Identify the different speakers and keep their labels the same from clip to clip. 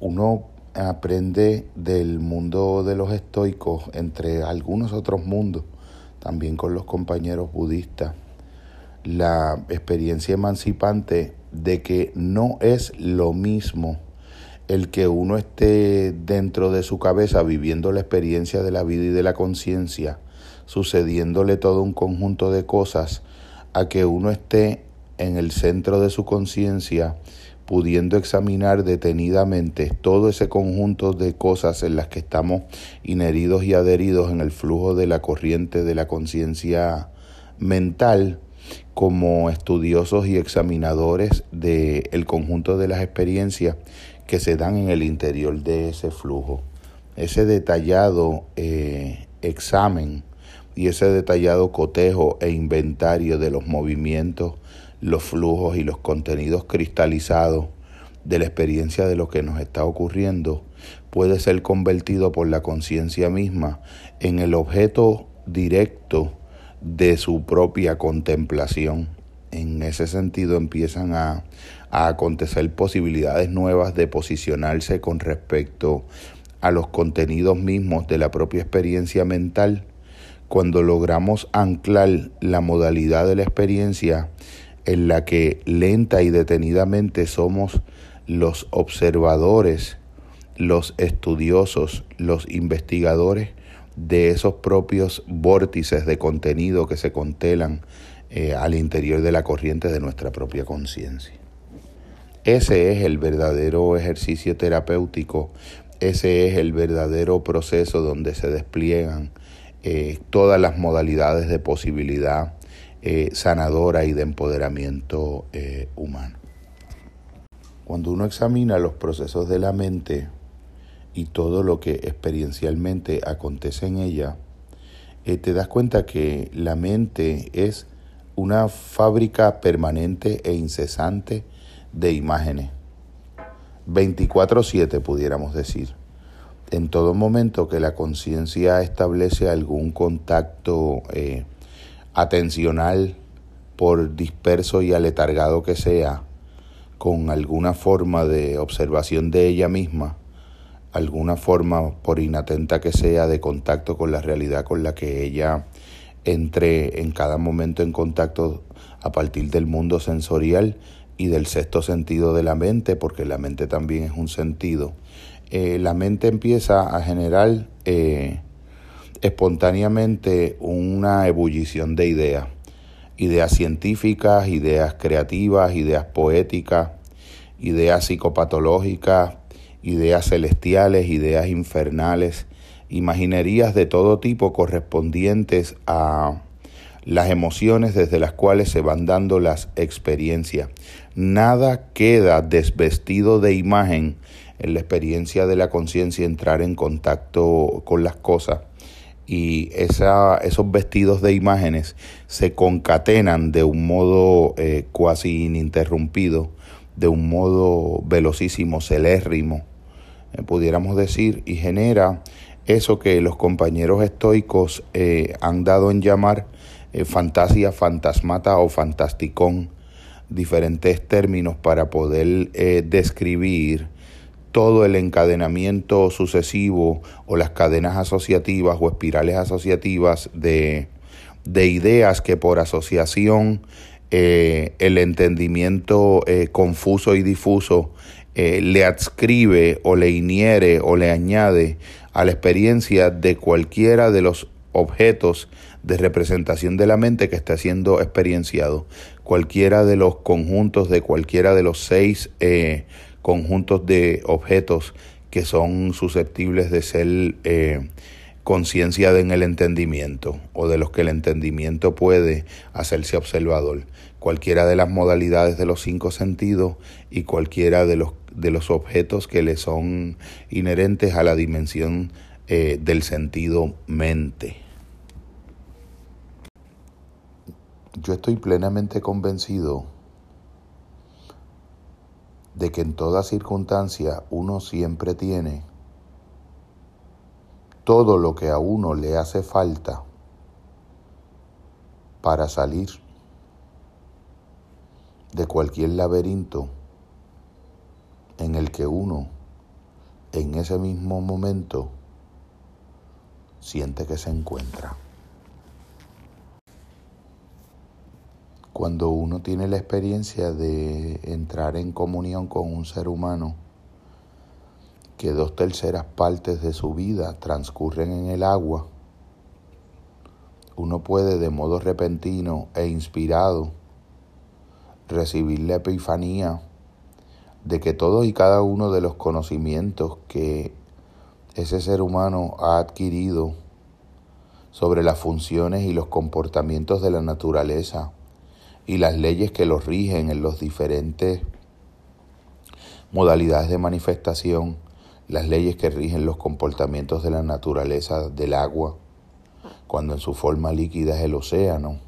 Speaker 1: uno aprende del mundo de los estoicos, entre algunos otros mundos, también con los compañeros budistas, la experiencia emancipante de que no es lo mismo el que uno esté dentro de su cabeza viviendo la experiencia de la vida y de la conciencia, sucediéndole todo un conjunto de cosas, a que uno esté en el centro de su conciencia pudiendo examinar detenidamente todo ese conjunto de cosas en las que estamos inheridos y adheridos en el flujo de la corriente de la conciencia mental como estudiosos y examinadores del conjunto de las experiencias que se dan en el interior de ese flujo. Ese detallado eh, examen y ese detallado cotejo e inventario de los movimientos los flujos y los contenidos cristalizados de la experiencia de lo que nos está ocurriendo puede ser convertido por la conciencia misma en el objeto directo de su propia contemplación. En ese sentido empiezan a, a acontecer posibilidades nuevas de posicionarse con respecto a los contenidos mismos de la propia experiencia mental cuando logramos anclar la modalidad de la experiencia en la que lenta y detenidamente somos los observadores, los estudiosos, los investigadores de esos propios vórtices de contenido que se contelan eh, al interior de la corriente de nuestra propia conciencia. Ese es el verdadero ejercicio terapéutico, ese es el verdadero proceso donde se despliegan eh, todas las modalidades de posibilidad eh, sanadora y de empoderamiento eh, humano. Cuando uno examina los procesos de la mente y todo lo que experiencialmente acontece en ella, eh, te das cuenta que la mente es una fábrica permanente e incesante de imágenes. 24/7 pudiéramos decir. En todo momento que la conciencia establece algún contacto atencional, por disperso y aletargado que sea, con alguna forma de observación de ella misma, alguna forma, por inatenta que sea, de contacto con la realidad con la que ella entre en cada momento en contacto a partir del mundo sensorial y del sexto sentido de la mente, porque la mente también es un sentido. Eh, la mente empieza a generar eh, espontáneamente una ebullición de ideas, ideas científicas, ideas creativas, ideas poéticas, ideas psicopatológicas, ideas celestiales, ideas infernales, imaginerías de todo tipo correspondientes a las emociones desde las cuales se van dando las experiencias. Nada queda desvestido de imagen en la experiencia de la conciencia entrar en contacto con las cosas y esa, esos vestidos de imágenes se concatenan de un modo eh, cuasi ininterrumpido, de un modo velocísimo, celérrimo, eh, pudiéramos decir, y genera eso que los compañeros estoicos eh, han dado en llamar fantasía, fantasmata o fantasticón, diferentes términos para poder describir todo el encadenamiento sucesivo o las cadenas asociativas o espirales asociativas de, ideas que por asociación eh, el entendimiento eh, confuso y difuso eh, le adscribe o le iniere o le añade a la experiencia de cualquiera de los objetos de representación de la mente que está siendo experienciado, cualquiera de los conjuntos de cualquiera de los seis conjuntos de objetos que son susceptibles de ser eh, conciencia en el entendimiento o de los que el entendimiento puede hacerse observador. Cualquiera de las modalidades de los cinco sentidos y cualquiera de los, de los objetos que le son inherentes a la dimensión eh, del sentido mente. Yo estoy plenamente convencido de que en toda circunstancia uno siempre tiene todo lo que a uno le hace falta para salir de cualquier laberinto en el que uno en ese mismo momento siente que se encuentra. Cuando uno tiene la experiencia de entrar en comunión con un ser humano, que dos terceras partes de su vida transcurren en el agua, uno puede de modo repentino e inspirado recibir la epifanía de que todos y cada uno de los conocimientos que ese ser humano ha adquirido sobre las funciones y los comportamientos de la naturaleza y las leyes que los rigen en los diferentes modalidades de manifestación, las leyes que rigen los comportamientos de la naturaleza del agua, cuando en su forma líquida es el océano,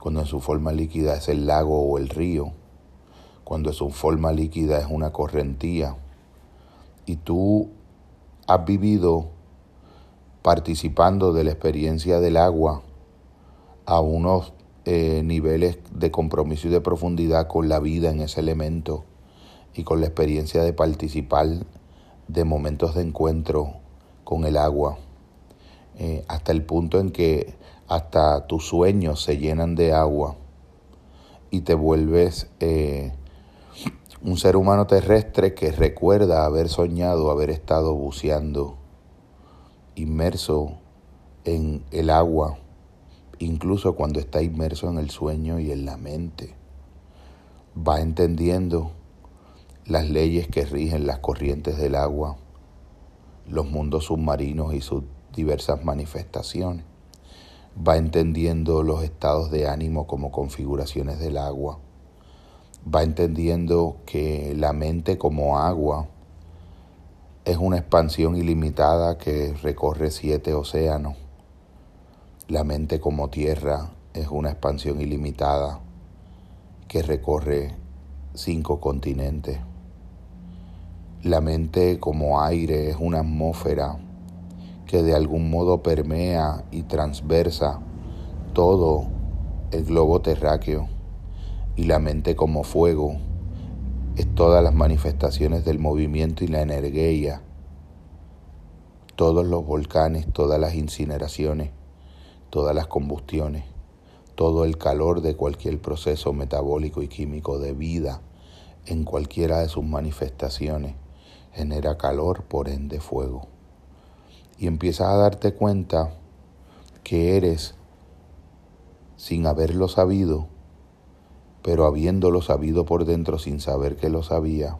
Speaker 1: cuando en su forma líquida es el lago o el río, cuando en su forma líquida es una correntía, y tú has vivido participando de la experiencia del agua a unos eh, niveles de compromiso y de profundidad con la vida en ese elemento y con la experiencia de participar de momentos de encuentro con el agua, eh, hasta el punto en que hasta tus sueños se llenan de agua y te vuelves eh, un ser humano terrestre que recuerda haber soñado, haber estado buceando, inmerso en el agua, incluso cuando está inmerso en el sueño y en la mente. Va entendiendo las leyes que rigen las corrientes del agua, los mundos submarinos y sus diversas manifestaciones va entendiendo los estados de ánimo como configuraciones del agua, va entendiendo que la mente como agua es una expansión ilimitada que recorre siete océanos, la mente como tierra es una expansión ilimitada que recorre cinco continentes. La mente como aire es una atmósfera que de algún modo permea y transversa todo el globo terráqueo. Y la mente como fuego es todas las manifestaciones del movimiento y la energía, todos los volcanes, todas las incineraciones, todas las combustiones, todo el calor de cualquier proceso metabólico y químico de vida en cualquiera de sus manifestaciones genera calor, por ende fuego. Y empiezas a darte cuenta que eres, sin haberlo sabido, pero habiéndolo sabido por dentro sin saber que lo sabía,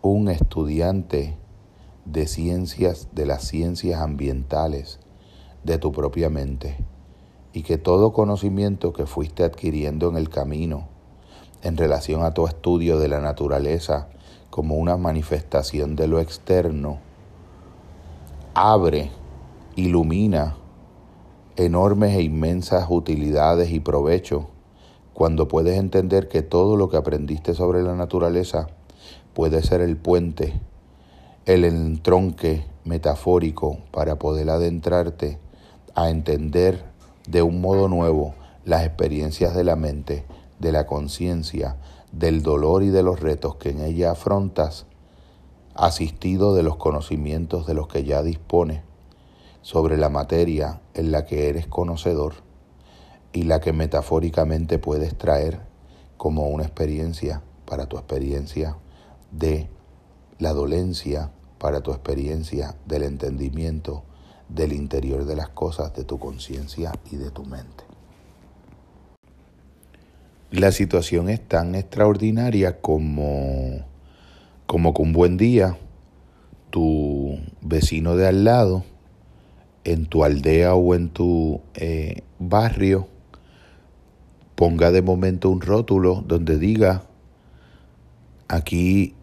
Speaker 1: un estudiante de ciencias, de las ciencias ambientales de tu propia mente, y que todo conocimiento que fuiste adquiriendo en el camino en relación a tu estudio de la naturaleza como una manifestación de lo externo, abre, ilumina enormes e inmensas utilidades y provechos cuando puedes entender que todo lo que aprendiste sobre la naturaleza puede ser el puente, el entronque metafórico para poder adentrarte a entender de un modo nuevo las experiencias de la mente, de la conciencia, del dolor y de los retos que en ella afrontas asistido de los conocimientos de los que ya dispones sobre la materia en la que eres conocedor y la que metafóricamente puedes traer como una experiencia para tu experiencia de la dolencia, para tu experiencia del entendimiento del interior de las cosas, de tu conciencia y de tu mente. La situación es tan extraordinaria como como que un buen día tu vecino de al lado, en tu aldea o en tu eh, barrio, ponga de momento un rótulo donde diga, aquí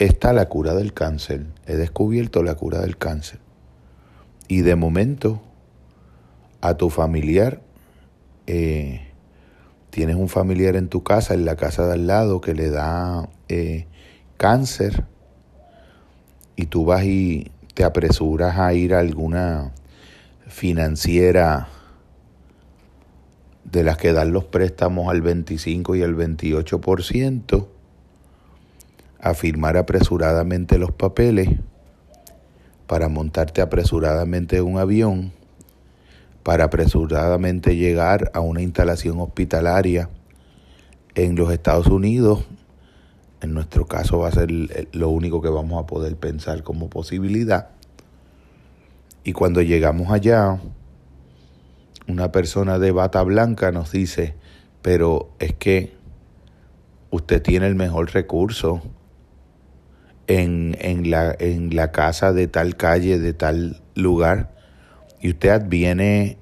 Speaker 1: está la cura del cáncer, he descubierto la cura del cáncer. Y de momento a tu familiar, eh, tienes un familiar en tu casa, en la casa de al lado, que le da eh, cáncer y tú vas y te apresuras a ir a alguna financiera de las que dan los préstamos al 25 y al 28%, a firmar apresuradamente los papeles, para montarte apresuradamente en un avión, para apresuradamente llegar a una instalación hospitalaria en los Estados Unidos. En nuestro caso va a ser lo único que vamos a poder pensar como posibilidad. Y cuando llegamos allá, una persona de bata blanca nos dice, pero es que usted tiene el mejor recurso en, en, la, en la casa de tal calle, de tal lugar, y usted adviene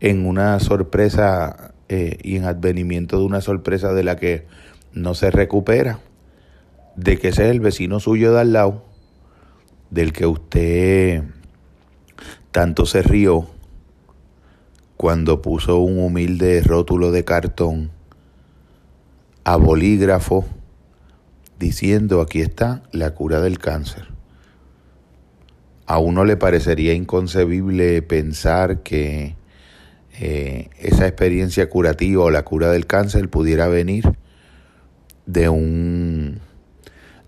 Speaker 1: en una sorpresa eh, y en advenimiento de una sorpresa de la que no se recupera, de que ese es el vecino suyo de al lado, del que usted tanto se rió cuando puso un humilde rótulo de cartón a bolígrafo diciendo aquí está la cura del cáncer. A uno le parecería inconcebible pensar que eh, esa experiencia curativa o la cura del cáncer pudiera venir de un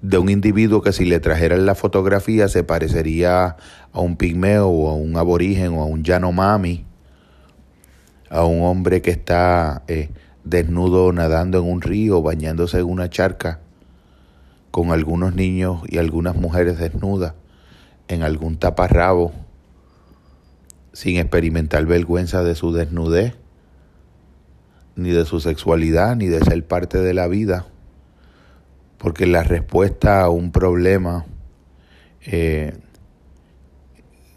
Speaker 1: de un individuo que si le trajeran la fotografía se parecería a un pigmeo o a un aborigen o a un yanomami, a un hombre que está eh, desnudo nadando en un río, bañándose en una charca, con algunos niños y algunas mujeres desnudas en algún taparrabo, sin experimentar vergüenza de su desnudez, ni de su sexualidad, ni de ser parte de la vida. Porque la respuesta a un problema eh,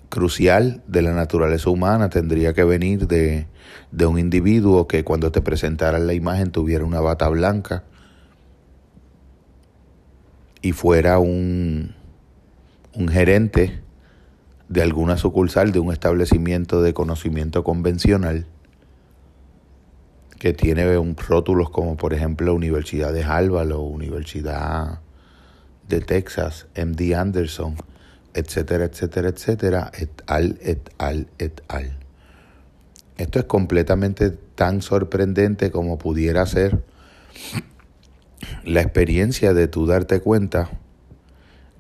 Speaker 1: crucial de la naturaleza humana tendría que venir de, de un individuo que cuando te presentaran la imagen tuviera una bata blanca y fuera un, un gerente de alguna sucursal de un establecimiento de conocimiento convencional que tiene un rótulos como por ejemplo Universidad de Harvard o Universidad de Texas, MD Anderson, etcétera, etcétera, etcétera, et al, et al, et al. Esto es completamente tan sorprendente como pudiera ser la experiencia de tú darte cuenta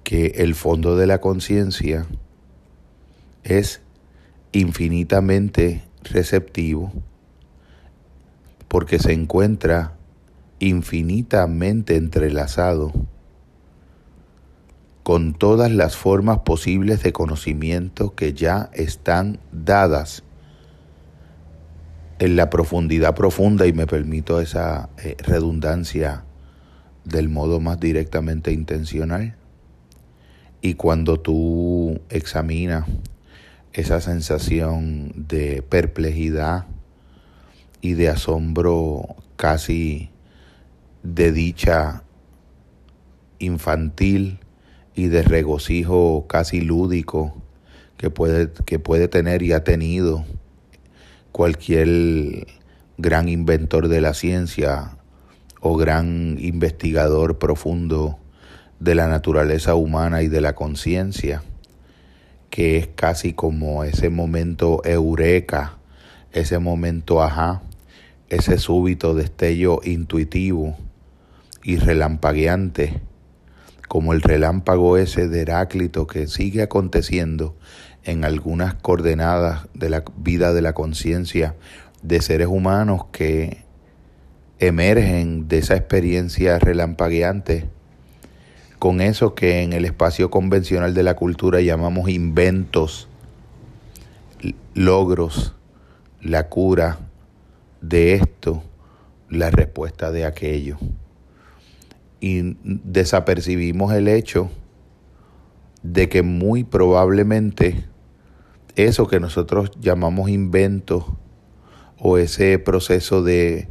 Speaker 1: que el fondo de la conciencia es infinitamente receptivo porque se encuentra infinitamente entrelazado con todas las formas posibles de conocimiento que ya están dadas en la profundidad profunda, y me permito esa eh, redundancia del modo más directamente intencional. Y cuando tú examinas esa sensación de perplejidad, y de asombro casi de dicha infantil y de regocijo casi lúdico que puede, que puede tener y ha tenido cualquier gran inventor de la ciencia o gran investigador profundo de la naturaleza humana y de la conciencia, que es casi como ese momento eureka, ese momento ajá, ese súbito destello intuitivo y relampagueante, como el relámpago ese de Heráclito que sigue aconteciendo en algunas coordenadas de la vida de la conciencia de seres humanos que emergen de esa experiencia relampagueante con eso que en el espacio convencional de la cultura llamamos inventos, logros, la cura, de esto la respuesta de aquello. Y desapercibimos el hecho de que muy probablemente eso que nosotros llamamos invento o ese proceso de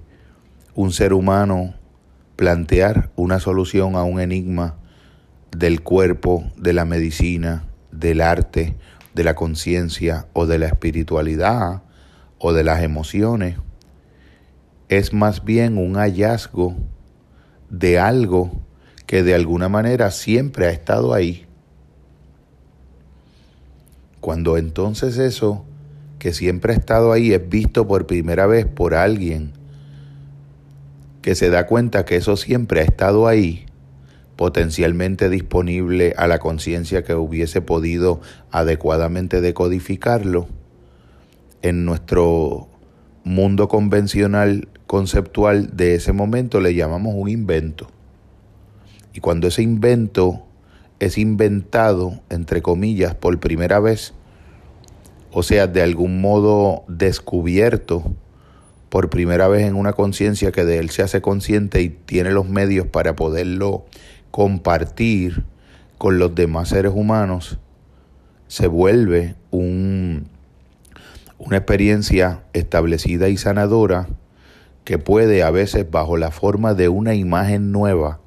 Speaker 1: un ser humano plantear una solución a un enigma del cuerpo, de la medicina, del arte, de la conciencia o de la espiritualidad o de las emociones, es más bien un hallazgo de algo que de alguna manera siempre ha estado ahí. Cuando entonces eso que siempre ha estado ahí es visto por primera vez por alguien que se da cuenta que eso siempre ha estado ahí, potencialmente disponible a la conciencia que hubiese podido adecuadamente decodificarlo, en nuestro mundo convencional conceptual de ese momento le llamamos un invento. Y cuando ese invento es inventado, entre comillas, por primera vez, o sea, de algún modo descubierto por primera vez en una conciencia que de él se hace consciente y tiene los medios para poderlo compartir con los demás seres humanos, se vuelve un, una experiencia establecida y sanadora que puede a veces bajo la forma de una imagen nueva,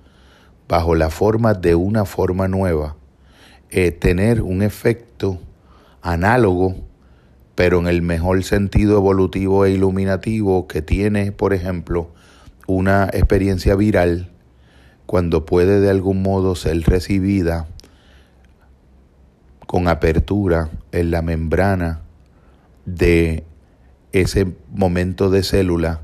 Speaker 1: bajo la forma de una forma nueva, eh, tener un efecto análogo, pero en el mejor sentido evolutivo e iluminativo que tiene, por ejemplo, una experiencia viral cuando puede de algún modo ser recibida con apertura en la membrana de ese momento de célula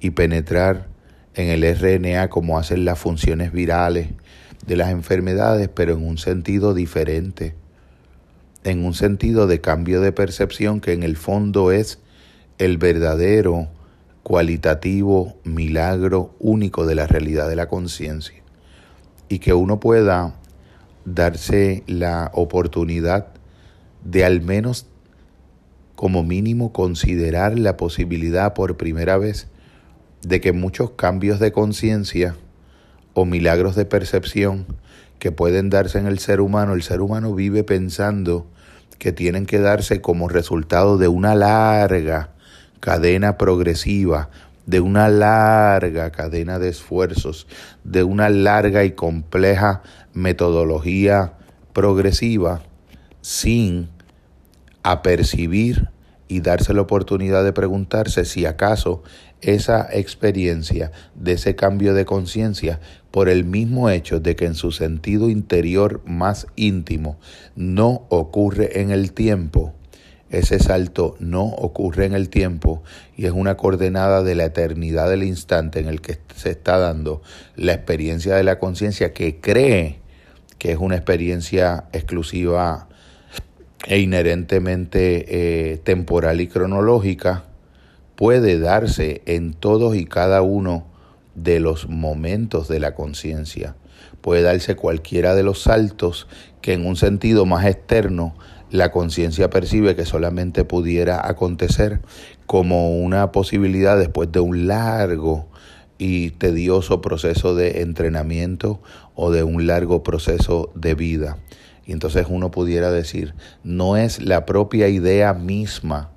Speaker 1: y penetrar en el RNA como hacen las funciones virales de las enfermedades, pero en un sentido diferente, en un sentido de cambio de percepción que en el fondo es el verdadero, cualitativo milagro único de la realidad de la conciencia. Y que uno pueda darse la oportunidad de al menos como mínimo considerar la posibilidad por primera vez de que muchos cambios de conciencia o milagros de percepción que pueden darse en el ser humano, el ser humano vive pensando que tienen que darse como resultado de una larga cadena progresiva, de una larga cadena de esfuerzos, de una larga y compleja metodología progresiva, sin apercibir y darse la oportunidad de preguntarse si acaso esa experiencia de ese cambio de conciencia por el mismo hecho de que en su sentido interior más íntimo no ocurre en el tiempo, ese salto no ocurre en el tiempo y es una coordenada de la eternidad del instante en el que se está dando la experiencia de la conciencia que cree que es una experiencia exclusiva e inherentemente eh, temporal y cronológica, puede darse en todos y cada uno de los momentos de la conciencia. Puede darse cualquiera de los saltos que en un sentido más externo la conciencia percibe que solamente pudiera acontecer como una posibilidad después de un largo y tedioso proceso de entrenamiento o de un largo proceso de vida. Y entonces uno pudiera decir, no es la propia idea misma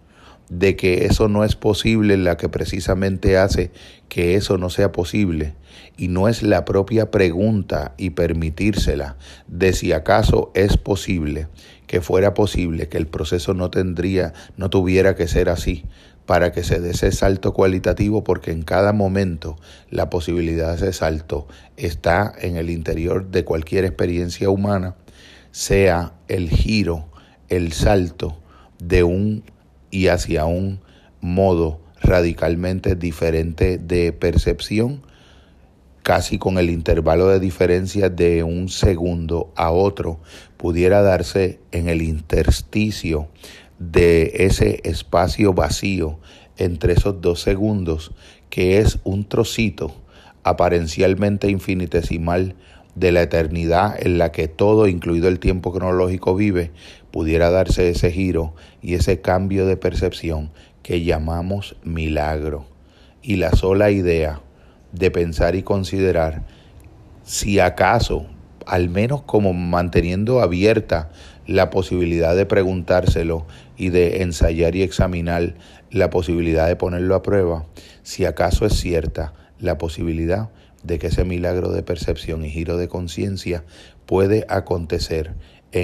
Speaker 1: de que eso no es posible la que precisamente hace que eso no sea posible. Y no es la propia pregunta y permitírsela de si acaso es posible, que fuera posible, que el proceso no tendría, no tuviera que ser así, para que se dé ese salto cualitativo, porque en cada momento la posibilidad de ese salto está en el interior de cualquier experiencia humana sea el giro, el salto de un y hacia un modo radicalmente diferente de percepción, casi con el intervalo de diferencia de un segundo a otro, pudiera darse en el intersticio de ese espacio vacío entre esos dos segundos, que es un trocito aparencialmente infinitesimal de la eternidad en la que todo, incluido el tiempo cronológico, vive, pudiera darse ese giro y ese cambio de percepción que llamamos milagro. Y la sola idea de pensar y considerar si acaso, al menos como manteniendo abierta la posibilidad de preguntárselo y de ensayar y examinar la posibilidad de ponerlo a prueba, si acaso es cierta la posibilidad de que ese milagro de percepción y giro de conciencia puede acontecer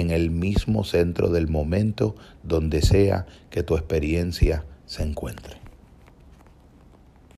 Speaker 1: en el mismo centro del momento donde sea que tu experiencia se encuentre.